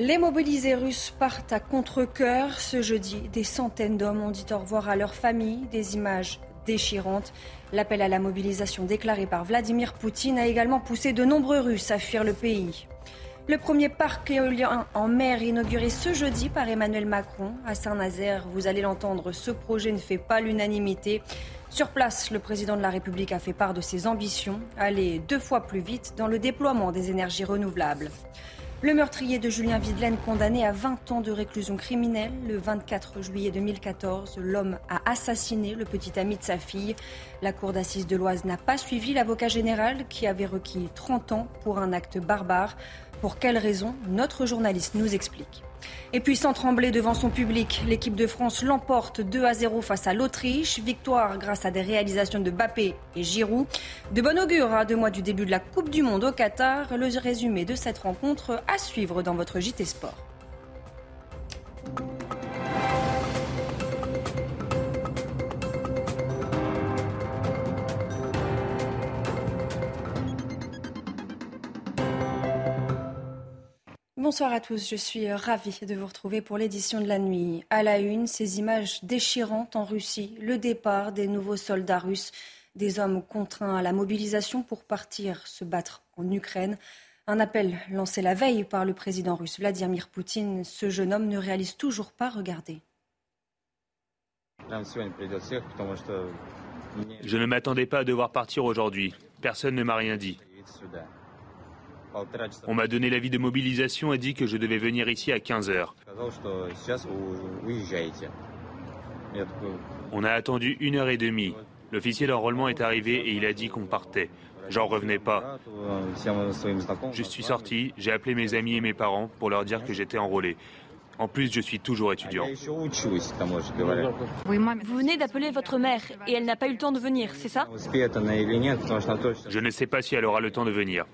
Les mobilisés russes partent à contre-coeur ce jeudi. Des centaines d'hommes ont dit au revoir à leur famille. Des images déchirantes. L'appel à la mobilisation déclaré par Vladimir Poutine a également poussé de nombreux Russes à fuir le pays. Le premier parc éolien en mer inauguré ce jeudi par Emmanuel Macron à Saint-Nazaire. Vous allez l'entendre, ce projet ne fait pas l'unanimité. Sur place, le président de la République a fait part de ses ambitions, aller deux fois plus vite dans le déploiement des énergies renouvelables. Le meurtrier de Julien Videlaine, condamné à 20 ans de réclusion criminelle, le 24 juillet 2014, l'homme a assassiné le petit ami de sa fille. La cour d'assises de l'Oise n'a pas suivi l'avocat général qui avait requis 30 ans pour un acte barbare. Pour quelles raisons Notre journaliste nous explique. Et puis sans trembler devant son public, l'équipe de France l'emporte 2 à 0 face à l'Autriche. Victoire grâce à des réalisations de Bappé et Giroud. De bon augure à deux mois du début de la Coupe du Monde au Qatar. Le résumé de cette rencontre à suivre dans votre JT Sport. Bonsoir à tous, je suis ravie de vous retrouver pour l'édition de la nuit. À la une, ces images déchirantes en Russie, le départ des nouveaux soldats russes, des hommes contraints à la mobilisation pour partir se battre en Ukraine. Un appel lancé la veille par le président russe Vladimir Poutine. Ce jeune homme ne réalise toujours pas regarder. Je ne m'attendais pas à devoir partir aujourd'hui. Personne ne m'a rien dit. On m'a donné l'avis de mobilisation et dit que je devais venir ici à 15 heures. On a attendu une heure et demie. L'officier d'enrôlement est arrivé et il a dit qu'on partait. J'en revenais pas. Je suis sorti, j'ai appelé mes amis et mes parents pour leur dire que j'étais enrôlé. En plus, je suis toujours étudiant. Vous venez d'appeler votre mère et elle n'a pas eu le temps de venir, c'est ça? Je ne sais pas si elle aura le temps de venir.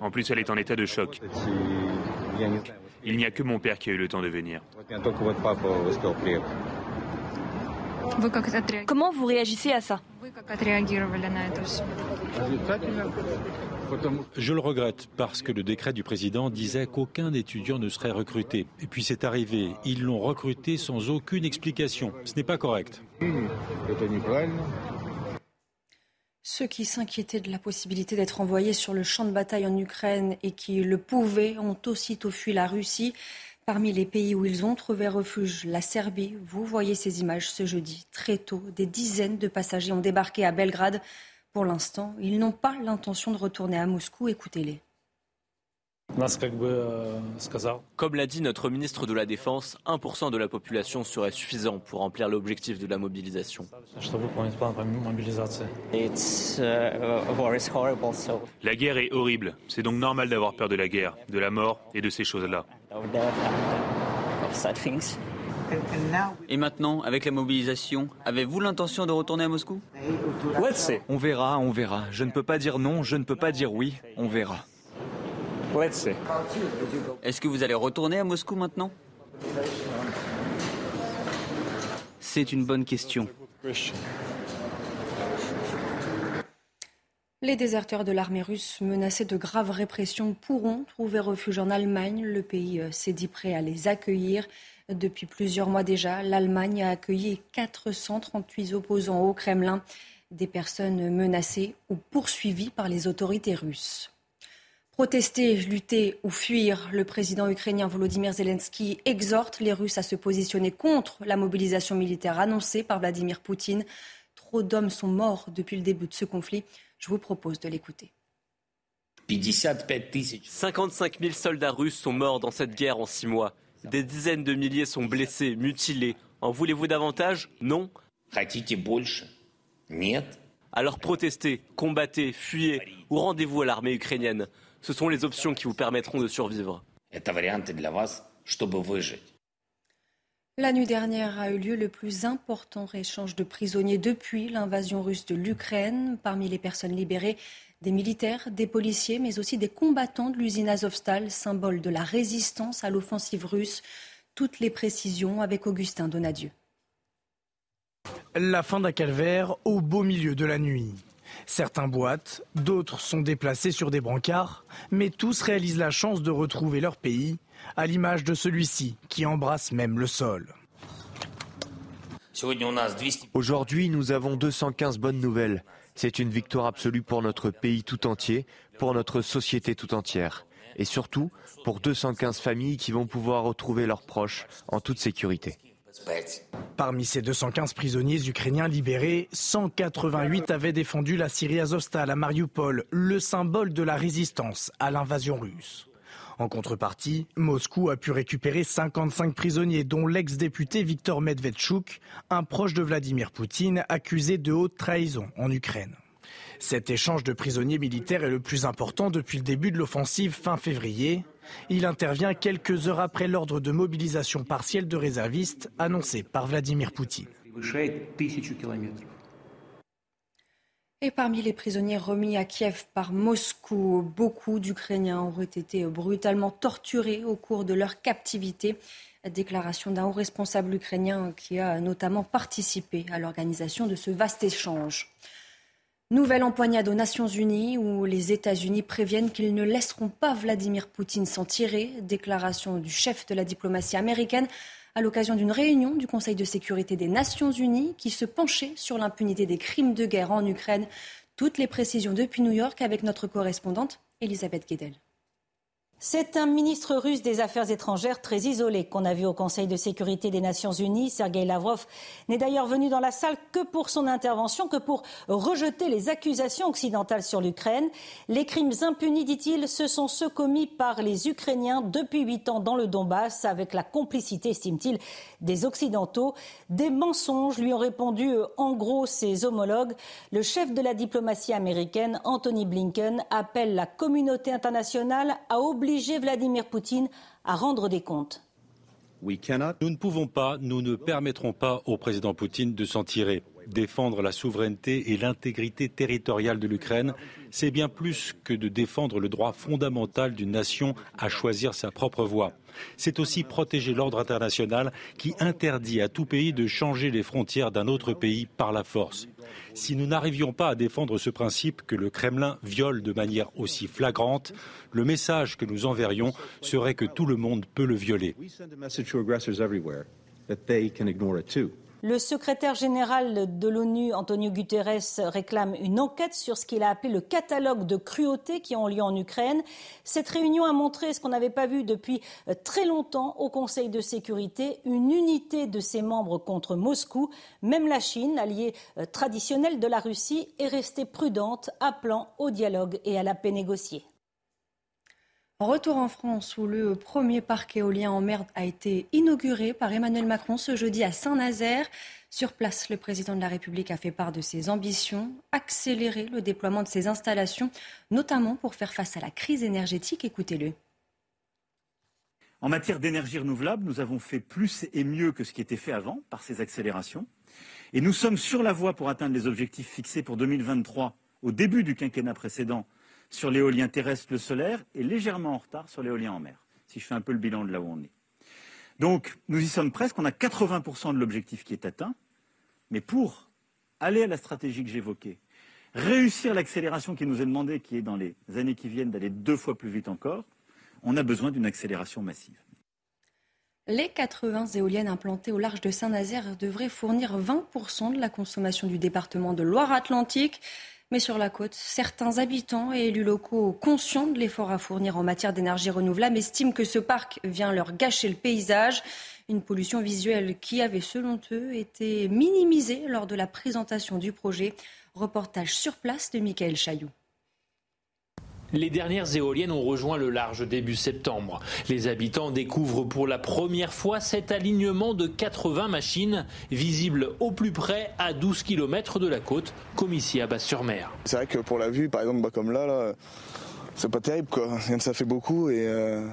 En plus, elle est en état de choc. Il n'y a que mon père qui a eu le temps de venir. Comment vous réagissez à ça? Je le regrette parce que le décret du président disait qu'aucun étudiant ne serait recruté. Et puis c'est arrivé. Ils l'ont recruté sans aucune explication. Ce n'est pas correct. Ceux qui s'inquiétaient de la possibilité d'être envoyés sur le champ de bataille en Ukraine et qui le pouvaient ont aussitôt fui la Russie. Parmi les pays où ils ont trouvé refuge, la Serbie. Vous voyez ces images ce jeudi. Très tôt, des dizaines de passagers ont débarqué à Belgrade pour l'instant, ils n'ont pas l'intention de retourner à Moscou. Écoutez-les. Comme l'a dit notre ministre de la Défense, 1% de la population serait suffisant pour remplir l'objectif de la mobilisation. La guerre est horrible. C'est donc normal d'avoir peur de la guerre, de la mort et de ces choses-là. Et maintenant, avec la mobilisation, avez-vous l'intention de retourner à Moscou? On verra, on verra. Je ne peux pas dire non, je ne peux pas dire oui. On verra. Est-ce que vous allez retourner à Moscou maintenant? C'est une bonne question. Les déserteurs de l'armée russe menacés de graves répressions pourront trouver refuge en Allemagne. Le pays euh, s'est dit prêt à les accueillir. Depuis plusieurs mois déjà, l'Allemagne a accueilli 438 opposants au Kremlin, des personnes menacées ou poursuivies par les autorités russes. Protester, lutter ou fuir, le président ukrainien Volodymyr Zelensky exhorte les Russes à se positionner contre la mobilisation militaire annoncée par Vladimir Poutine. Trop d'hommes sont morts depuis le début de ce conflit. Je vous propose de l'écouter. 55 000 soldats russes sont morts dans cette guerre en six mois. Des dizaines de milliers sont blessés, mutilés. En voulez-vous davantage? Non Alors protestez, combattez, fuyez ou rendez-vous à l'armée ukrainienne. Ce sont les options qui vous permettront de survivre. La nuit dernière a eu lieu le plus important échange de prisonniers depuis l'invasion russe de l'Ukraine. Parmi les personnes libérées, des militaires, des policiers, mais aussi des combattants de l'usine Azovstal, symbole de la résistance à l'offensive russe. Toutes les précisions avec Augustin Donadieu. La fin d'un calvaire au beau milieu de la nuit. Certains boitent, d'autres sont déplacés sur des brancards, mais tous réalisent la chance de retrouver leur pays, à l'image de celui-ci qui embrasse même le sol. Aujourd'hui, nous avons 215 bonnes nouvelles. C'est une victoire absolue pour notre pays tout entier, pour notre société tout entière, et surtout pour 215 familles qui vont pouvoir retrouver leurs proches en toute sécurité. Parmi ces 215 prisonniers ukrainiens libérés, 188 avaient défendu la Syrie Azovstal à Mariupol, le symbole de la résistance à l'invasion russe. En contrepartie, Moscou a pu récupérer 55 prisonniers, dont l'ex-député Viktor Medvedchuk, un proche de Vladimir Poutine, accusé de haute trahison en Ukraine. Cet échange de prisonniers militaires est le plus important depuis le début de l'offensive fin février. Il intervient quelques heures après l'ordre de mobilisation partielle de réservistes annoncé par Vladimir Poutine. Et parmi les prisonniers remis à Kiev par Moscou, beaucoup d'Ukrainiens auraient été brutalement torturés au cours de leur captivité. Déclaration d'un haut responsable ukrainien qui a notamment participé à l'organisation de ce vaste échange. Nouvelle empoignade aux Nations Unies où les États-Unis préviennent qu'ils ne laisseront pas Vladimir Poutine s'en tirer. Déclaration du chef de la diplomatie américaine à l'occasion d'une réunion du Conseil de sécurité des Nations Unies qui se penchait sur l'impunité des crimes de guerre en Ukraine. Toutes les précisions depuis New York avec notre correspondante Elisabeth Guedel. C'est un ministre russe des Affaires étrangères très isolé qu'on a vu au Conseil de sécurité des Nations Unies. Sergei Lavrov n'est d'ailleurs venu dans la salle que pour son intervention, que pour rejeter les accusations occidentales sur l'Ukraine. Les crimes impunis, dit-il, ce sont ceux commis par les Ukrainiens depuis huit ans dans le Donbass, avec la complicité, estime-t-il, des Occidentaux. Des mensonges lui ont répondu euh, en gros ses homologues. Le chef de la diplomatie américaine, Anthony Blinken, appelle la communauté internationale à obliger Vladimir Poutine à rendre des comptes. Nous ne pouvons pas, nous ne permettrons pas au président Poutine de s'en tirer. Défendre la souveraineté et l'intégrité territoriale de l'Ukraine, c'est bien plus que de défendre le droit fondamental d'une nation à choisir sa propre voie. C'est aussi protéger l'ordre international qui interdit à tout pays de changer les frontières d'un autre pays par la force. Si nous n'arrivions pas à défendre ce principe que le Kremlin viole de manière aussi flagrante, le message que nous enverrions serait que tout le monde peut le violer. Le secrétaire général de l'ONU, Antonio Guterres, réclame une enquête sur ce qu'il a appelé le catalogue de cruautés qui ont lieu en Ukraine. Cette réunion a montré ce qu'on n'avait pas vu depuis euh, très longtemps au Conseil de sécurité, une unité de ses membres contre Moscou. Même la Chine, alliée euh, traditionnelle de la Russie, est restée prudente, appelant au dialogue et à la paix négociée. Retour en France où le premier parc éolien en mer a été inauguré par Emmanuel Macron ce jeudi à Saint-Nazaire. Sur place, le président de la République a fait part de ses ambitions, accélérer le déploiement de ces installations, notamment pour faire face à la crise énergétique. Écoutez-le. En matière d'énergie renouvelable, nous avons fait plus et mieux que ce qui était fait avant par ces accélérations. Et nous sommes sur la voie pour atteindre les objectifs fixés pour 2023 au début du quinquennat précédent sur l'éolien terrestre, le solaire, et légèrement en retard sur l'éolien en mer, si je fais un peu le bilan de là où on est. Donc, nous y sommes presque, on a 80% de l'objectif qui est atteint, mais pour aller à la stratégie que j'évoquais, réussir l'accélération qui nous est demandée, qui est dans les années qui viennent d'aller deux fois plus vite encore, on a besoin d'une accélération massive. Les 80 éoliennes implantées au large de Saint-Nazaire devraient fournir 20% de la consommation du département de Loire-Atlantique. Mais sur la côte, certains habitants et élus locaux conscients de l'effort à fournir en matière d'énergie renouvelable estiment que ce parc vient leur gâcher le paysage. Une pollution visuelle qui avait, selon eux, été minimisée lors de la présentation du projet. Reportage sur place de Michael Chailloux. Les dernières éoliennes ont rejoint le large début septembre. Les habitants découvrent pour la première fois cet alignement de 80 machines visibles au plus près à 12 km de la côte, comme ici à Basse-sur-Mer. C'est vrai que pour la vue, par exemple, bah, comme là, là c'est pas terrible quoi. Ça fait beaucoup et euh...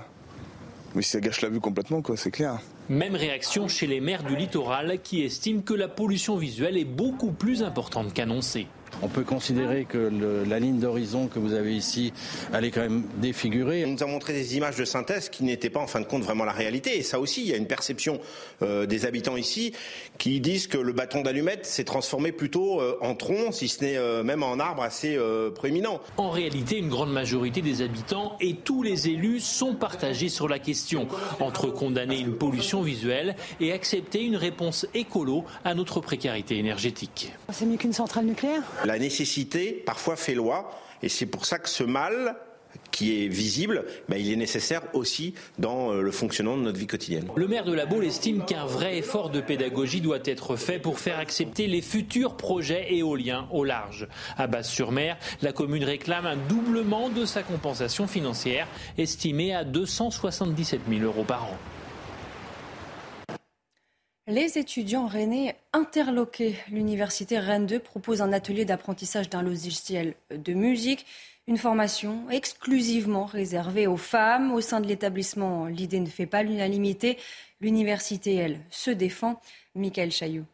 mais ça gâche la vue complètement quoi, c'est clair. Même réaction chez les maires du littoral qui estiment que la pollution visuelle est beaucoup plus importante qu'annoncée. On peut considérer que le, la ligne d'horizon que vous avez ici, elle est quand même défigurée. On nous a montré des images de synthèse qui n'étaient pas en fin de compte vraiment la réalité. Et ça aussi, il y a une perception euh, des habitants ici qui disent que le bâton d'allumette s'est transformé plutôt euh, en tronc, si ce n'est euh, même en arbre assez euh, proéminent. En réalité, une grande majorité des habitants et tous les élus sont partagés sur la question, entre condamner une pollution visuelle et accepter une réponse écolo à notre précarité énergétique. C'est mieux qu'une centrale nucléaire? La nécessité parfois fait loi et c'est pour ça que ce mal qui est visible, ben, il est nécessaire aussi dans le fonctionnement de notre vie quotidienne. Le maire de la Baule estime qu'un vrai effort de pédagogie doit être fait pour faire accepter les futurs projets éoliens au large. À Basse-sur-Mer, la commune réclame un doublement de sa compensation financière, estimée à 277 000 euros par an. Les étudiants rennais interloqués. L'université Rennes 2 propose un atelier d'apprentissage d'un logiciel de musique, une formation exclusivement réservée aux femmes. Au sein de l'établissement, l'idée ne fait pas l'unanimité. L'université, elle, se défend. Michael Chaillot.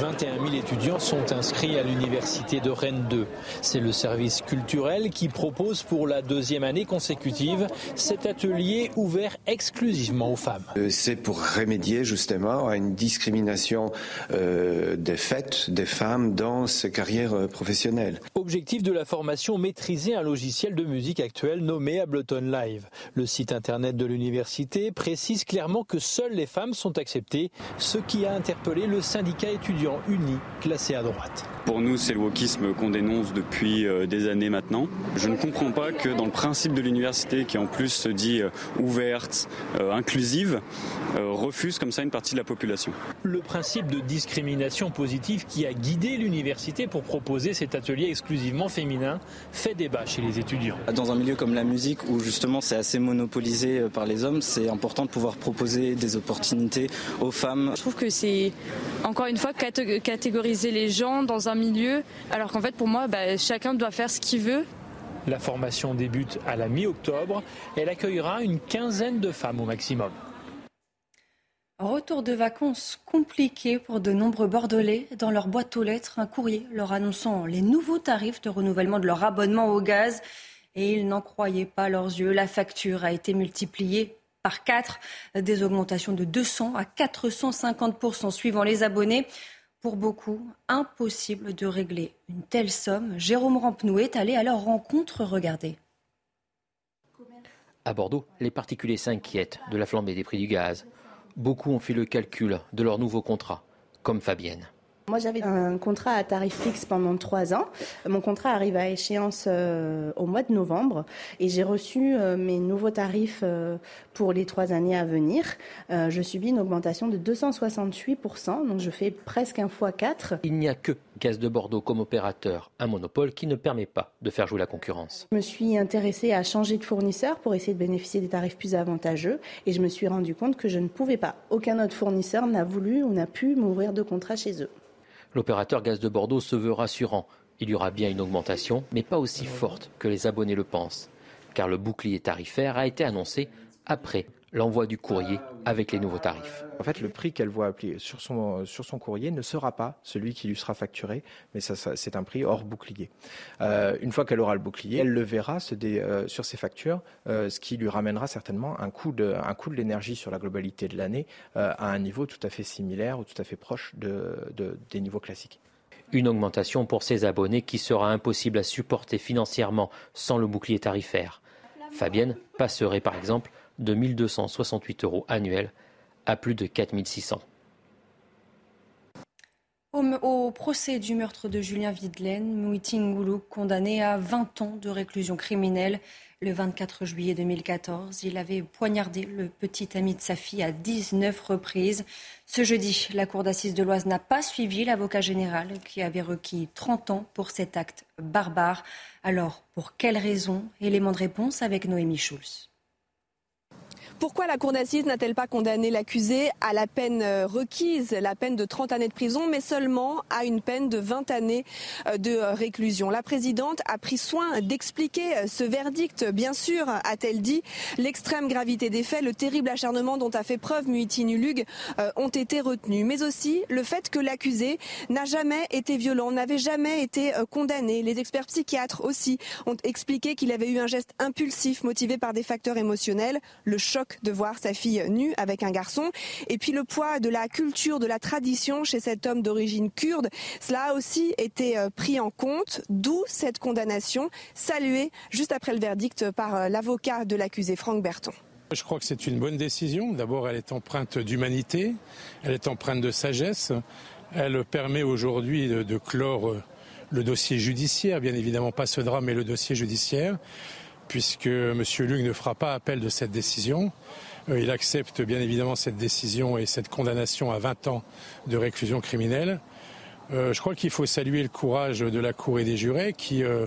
21 000 étudiants sont inscrits à l'université de Rennes 2. C'est le service culturel qui propose pour la deuxième année consécutive cet atelier ouvert exclusivement aux femmes. C'est pour remédier justement à une discrimination euh, des faits des femmes dans ces carrières professionnelles. Objectif de la formation, maîtriser un logiciel de musique actuel nommé Ableton Live. Le site internet de l'université précise clairement que seules les femmes sont acceptées, ce qui a interpellé le syndicat étudiant uni classé à droite. Pour nous, c'est le wokisme qu'on dénonce depuis des années maintenant. Je ne comprends pas que dans le principe de l'université, qui en plus se dit ouverte, euh, inclusive, euh, refuse comme ça une partie de la population. Le principe de discrimination positive qui a guidé l'université pour proposer cet atelier exclusivement féminin fait débat chez les étudiants. Dans un milieu comme la musique, où justement c'est assez monopolisé par les hommes, c'est important de pouvoir proposer des opportunités aux femmes. Je trouve que c'est encore une fois catégoriser les gens dans un milieu, alors qu'en fait pour moi, bah, chacun doit faire ce qu'il veut. La formation débute à la mi-octobre. Elle accueillera une quinzaine de femmes au maximum. Retour de vacances compliqué pour de nombreux Bordelais. Dans leur boîte aux lettres, un courrier leur annonçant les nouveaux tarifs de renouvellement de leur abonnement au gaz. Et ils n'en croyaient pas leurs yeux. La facture a été multipliée par 4, des augmentations de 200 à 450% suivant les abonnés. Pour beaucoup, impossible de régler une telle somme. Jérôme Rampenou est allé à leur rencontre. Regardez. À Bordeaux, les particuliers s'inquiètent de la flambée des prix du gaz. Beaucoup ont fait le calcul de leur nouveau contrat, comme Fabienne. Moi, j'avais un contrat à tarif fixe pendant trois ans. Mon contrat arrive à échéance euh, au mois de novembre et j'ai reçu euh, mes nouveaux tarifs euh, pour les trois années à venir. je subis une augmentation de 268%, donc je fais presque un fois 4. Il n'y a que Gaz de Bordeaux comme opérateur, un monopole qui ne permet pas de faire jouer la concurrence. Je me suis intéressée à changer de fournisseur pour essayer de bénéficier des tarifs plus avantageux et je me suis rendu compte que je ne pouvais pas. Aucun autre fournisseur n'a voulu ou n'a pu m'ouvrir de contrat chez eux. L'opérateur Gaz de Bordeaux se veut rassurant. Il y aura bien une augmentation, mais pas aussi forte que les abonnés le pensent, car le bouclier tarifaire a été annoncé après l'envoi du courrier avec les nouveaux tarifs. En fait, le prix qu'elle voit appliquer sur son, sur son courrier ne sera pas celui qui lui sera facturé, mais ça, ça, c'est un prix hors bouclier. Euh, une fois qu'elle aura le bouclier, elle le verra dé, euh, sur ses factures, euh, ce qui lui ramènera certainement un coût de, un coût de l'énergie sur la globalité de l'année à un niveau tout à fait similaire ou tout à fait proche de, de, des niveaux classiques. Une augmentation pour ses abonnés qui sera impossible à supporter financièrement sans le bouclier tarifaire. Fabienne passerait par exemple de 1268 euros annuels à plus de 4600. Au, procès du meurtre de Julien Videlaine, Mouitin Ngoulouk, condamné à 20 ans de réclusion criminelle. Le 24 juillet 2014, il avait poignardé le petit ami de sa fille à 19 reprises. Ce jeudi, la cour d'assises de l'Oise n'a pas suivi l'avocat général qui avait requis 30 ans pour cet acte barbare. Alors, pour quelles raisons Élément de réponse avec Noémie Schulz. Pourquoi la cour d'assises n'a-t-elle pas condamné l'accusé à la peine euh, requise, la peine de 30 années de prison, mais seulement à une peine de 20 années euh, de euh, réclusion? La présidente a pris soin d'expliquer ce verdict. Bien sûr, a-t-elle dit, l'extrême gravité des faits, le terrible acharnement dont a fait preuve Muitini Lug ont été retenus, mais aussi le fait que l'accusé n'a jamais été violent, n'avait jamais été condamné. Les experts psychiatres aussi ont expliqué qu'il avait eu un geste impulsif motivé par des facteurs émotionnels, le choc de voir sa fille nue avec un garçon. Et puis le poids de la culture, de la tradition chez cet homme d'origine kurde, cela a aussi été euh, pris en compte, d'où cette condamnation saluée juste après le verdict par euh, l'avocat de l'accusé Franck Berton. Je crois que c'est une bonne décision. D'abord, elle est empreinte d'humanité, elle est empreinte de sagesse. Elle permet aujourd'hui de, clore euh, le dossier judiciaire, bien évidemment pas ce drame, mais le dossier judiciaire puisque M. Luc ne fera pas appel de cette décision. Euh, il accepte bien évidemment cette décision et cette condamnation à 20 ans de réclusion criminelle. Euh, je crois qu'il faut saluer le courage de la Cour et des jurés qui euh,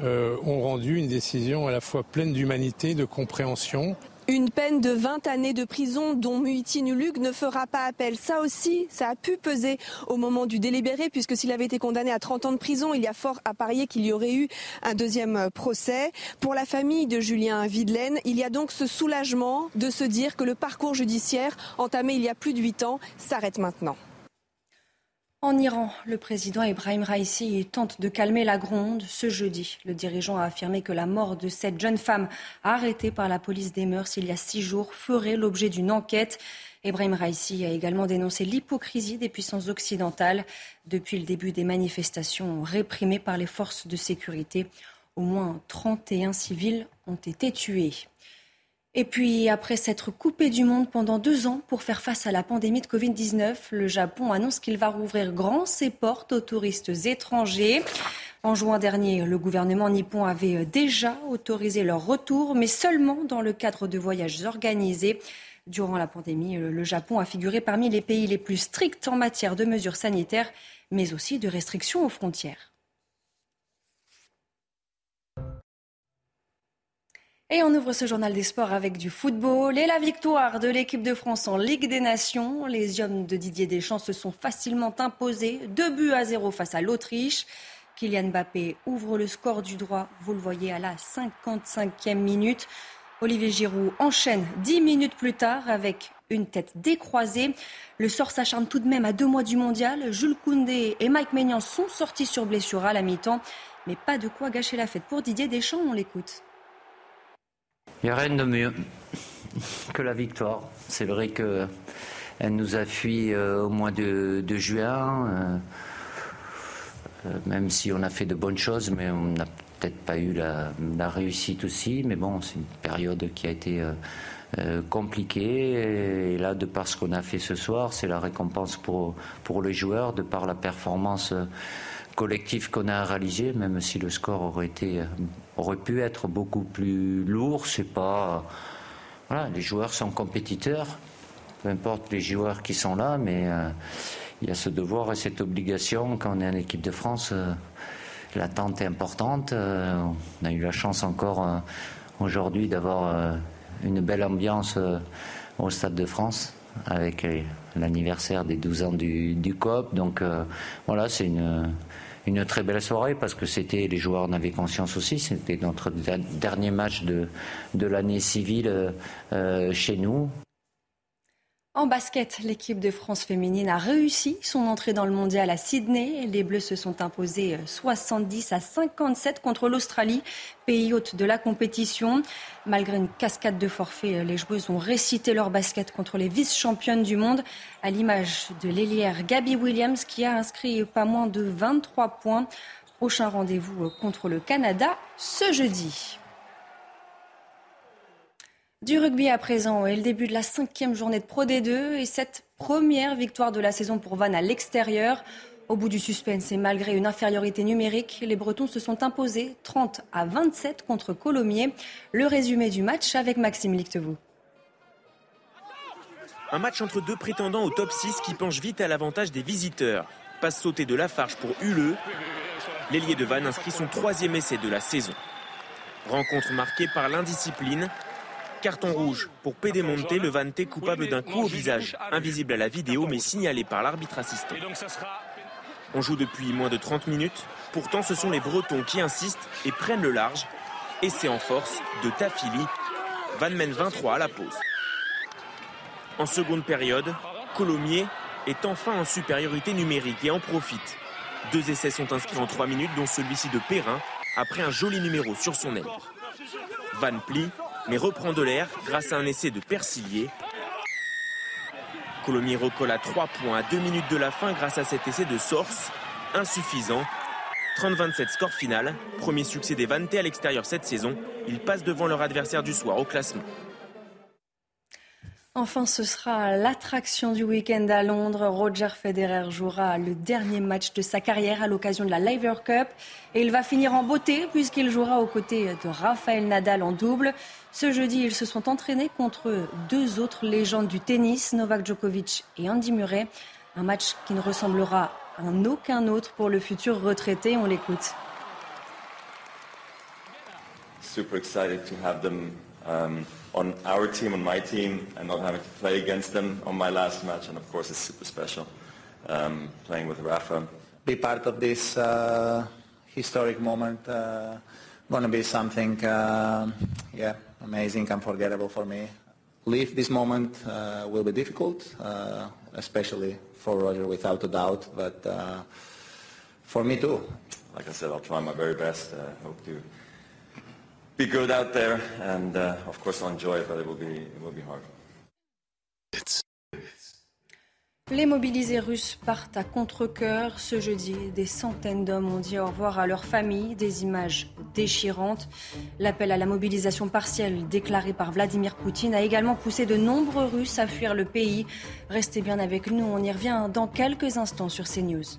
ont rendu une décision à la fois pleine d'humanité, de compréhension une peine de 20 années de prison dont Muiti Nulug ne fera pas appel. Ça aussi, ça a pu peser au moment du délibéré puisque s'il avait été condamné à 30 ans de prison, il y a fort à parier qu'il y aurait eu un deuxième procès. Pour la famille de Julien Videlaine, il y a donc ce soulagement de se dire que le parcours judiciaire entamé il y a plus de 8 ans s'arrête maintenant. En Iran, le président Ibrahim Raisi tente de calmer la gronde. Ce jeudi, le dirigeant a affirmé que la mort de cette jeune femme arrêtée par la police des mœurs il y a six jours ferait l'objet d'une enquête. Ibrahim Raisi a également dénoncé l'hypocrisie des puissances occidentales depuis le début des manifestations réprimées par les forces de sécurité. Au moins 31 civils ont été tués. Et puis, après s'être coupé du monde pendant deux ans pour faire face à la pandémie de Covid-19, le Japon annonce qu'il va rouvrir grand ses portes aux touristes étrangers. En juin dernier, le gouvernement nippon avait déjà autorisé leur retour, mais seulement dans le cadre de voyages organisés. Durant la pandémie, le Japon a figuré parmi les pays les plus stricts en matière de mesures sanitaires, mais aussi de restrictions aux frontières. Et on ouvre ce journal des sports avec du football et la victoire de l'équipe de France en Ligue des Nations. Les hommes de Didier Deschamps se sont facilement imposés, deux buts à zéro face à l'Autriche. Kylian Mbappé ouvre le score du droit, vous le voyez à la 55e minute. Olivier Giroud enchaîne dix minutes plus tard avec une tête décroisée. Le sort s'acharne tout de même à deux mois du mondial. Jules Koundé et Mike Maignan sont sortis sur blessure à la mi-temps. Mais pas de quoi gâcher la fête pour Didier Deschamps, on l'écoute. Il n'y a rien de mieux que la victoire. C'est vrai qu'elle nous a fui euh, au mois de, juin, euh, euh, même si on a fait de bonnes choses, mais on n'a peut-être pas eu la, réussite aussi. Mais bon, c'est une période qui a été compliquée. Et là, de par ce qu'on a fait ce soir, c'est la récompense pour, pour les joueurs, de par la performance collectif qu'on a réalisé, même si le score aurait été aurait pu être beaucoup plus lourd. C'est pas les joueurs sont compétiteurs, peu importe les joueurs qui sont là, mais euh, il y a ce devoir et cette obligation quand on est en équipe de France. Euh, l'attente est importante. Euh, on a eu la chance encore aujourd'hui d'avoir une belle ambiance au Stade de France avec l'anniversaire des 12 ans du, du COP. Donc voilà, c'est une une très belle soirée parce que c'était, les joueurs en avaient conscience aussi, c'était notre dernier match de, de l'année civile euh, chez nous. En basket, l'équipe de France féminine a réussi son entrée dans le mondial à Sydney. Les Bleus se sont imposés 70 à 57 contre l'Australie, pays hôte de la compétition. Malgré une cascade de forfaits, les joueuses ont récité leur basket contre les vice-championnes du monde, à l'image de l'ailière Gabby Williams qui a inscrit pas moins de 23 points. Prochain rendez-vous contre le Canada ce jeudi. Du rugby à présent et le début de la cinquième journée de Pro D2 et cette première victoire de la saison pour Vannes à l'extérieur. Au bout du suspense et malgré une infériorité numérique, les Bretons se sont imposés 30 à 27 contre Colomiers. Le résumé du match avec Maxime Lictevaux. Un match entre deux prétendants au top 6 qui penche vite à l'avantage des visiteurs. Passe sauté de Lafarge pour Huleux. L'ailier de Vannes inscrit son troisième essai de la saison. Rencontre marquée par l'indiscipline. Carton rouge pour Pédémonte, le Vanté coupable d'un coup au visage, invisible à la vidéo mais signalé par l'arbitre assistant. On joue depuis moins de 30 minutes. Pourtant, ce sont les Bretons qui insistent et prennent le large. Et c'est en force de Tafili. Van mène 23 à la pause. En seconde période, Colomiers est enfin en supériorité numérique et en profite. Deux essais sont inscrits en 3 minutes, dont celui-ci de Perrin, après un joli numéro sur son aile. Van plie, mais reprend de l'air grâce à un essai de Persillier Colomiers recolle à 3 points à 2 minutes de la fin grâce à cet essai de Source, insuffisant. 30-27 score final, premier succès des Vantés à l'extérieur cette saison. Ils passent devant leur adversaire du soir au classement. Enfin, ce sera l'attraction du week-end à Londres. Roger Federer jouera le dernier match de sa carrière à l'occasion de la Laver Cup. Et il va finir en beauté puisqu'il jouera aux côtés de Rafael Nadal en double. Ce jeudi, ils se sont entraînés contre deux autres légendes du tennis, Novak Djokovic et Andy Murray. Un match qui ne ressemblera en aucun autre pour le futur retraité. On l'écoute. Um, on our team, on my team, and not having to play against them on my last match. And of course, it's super special um, playing with Rafa. Be part of this uh, historic moment. Uh, going to be something, uh, yeah, amazing, unforgettable for me. Leave this moment uh, will be difficult, uh, especially for Roger, without a doubt, but uh, for me too. Like I said, I'll try my very best. Uh, hope to be good out there, and uh, of course I'll enjoy it, but it will be it will be hard. Les mobilisés russes partent à contre-coeur. Ce jeudi, des centaines d'hommes ont dit au revoir à leur famille. Des images déchirantes. L'appel à la mobilisation partielle déclaré par Vladimir Poutine a également poussé de nombreux Russes à fuir le pays. Restez bien avec nous, on y revient dans quelques instants sur CNews.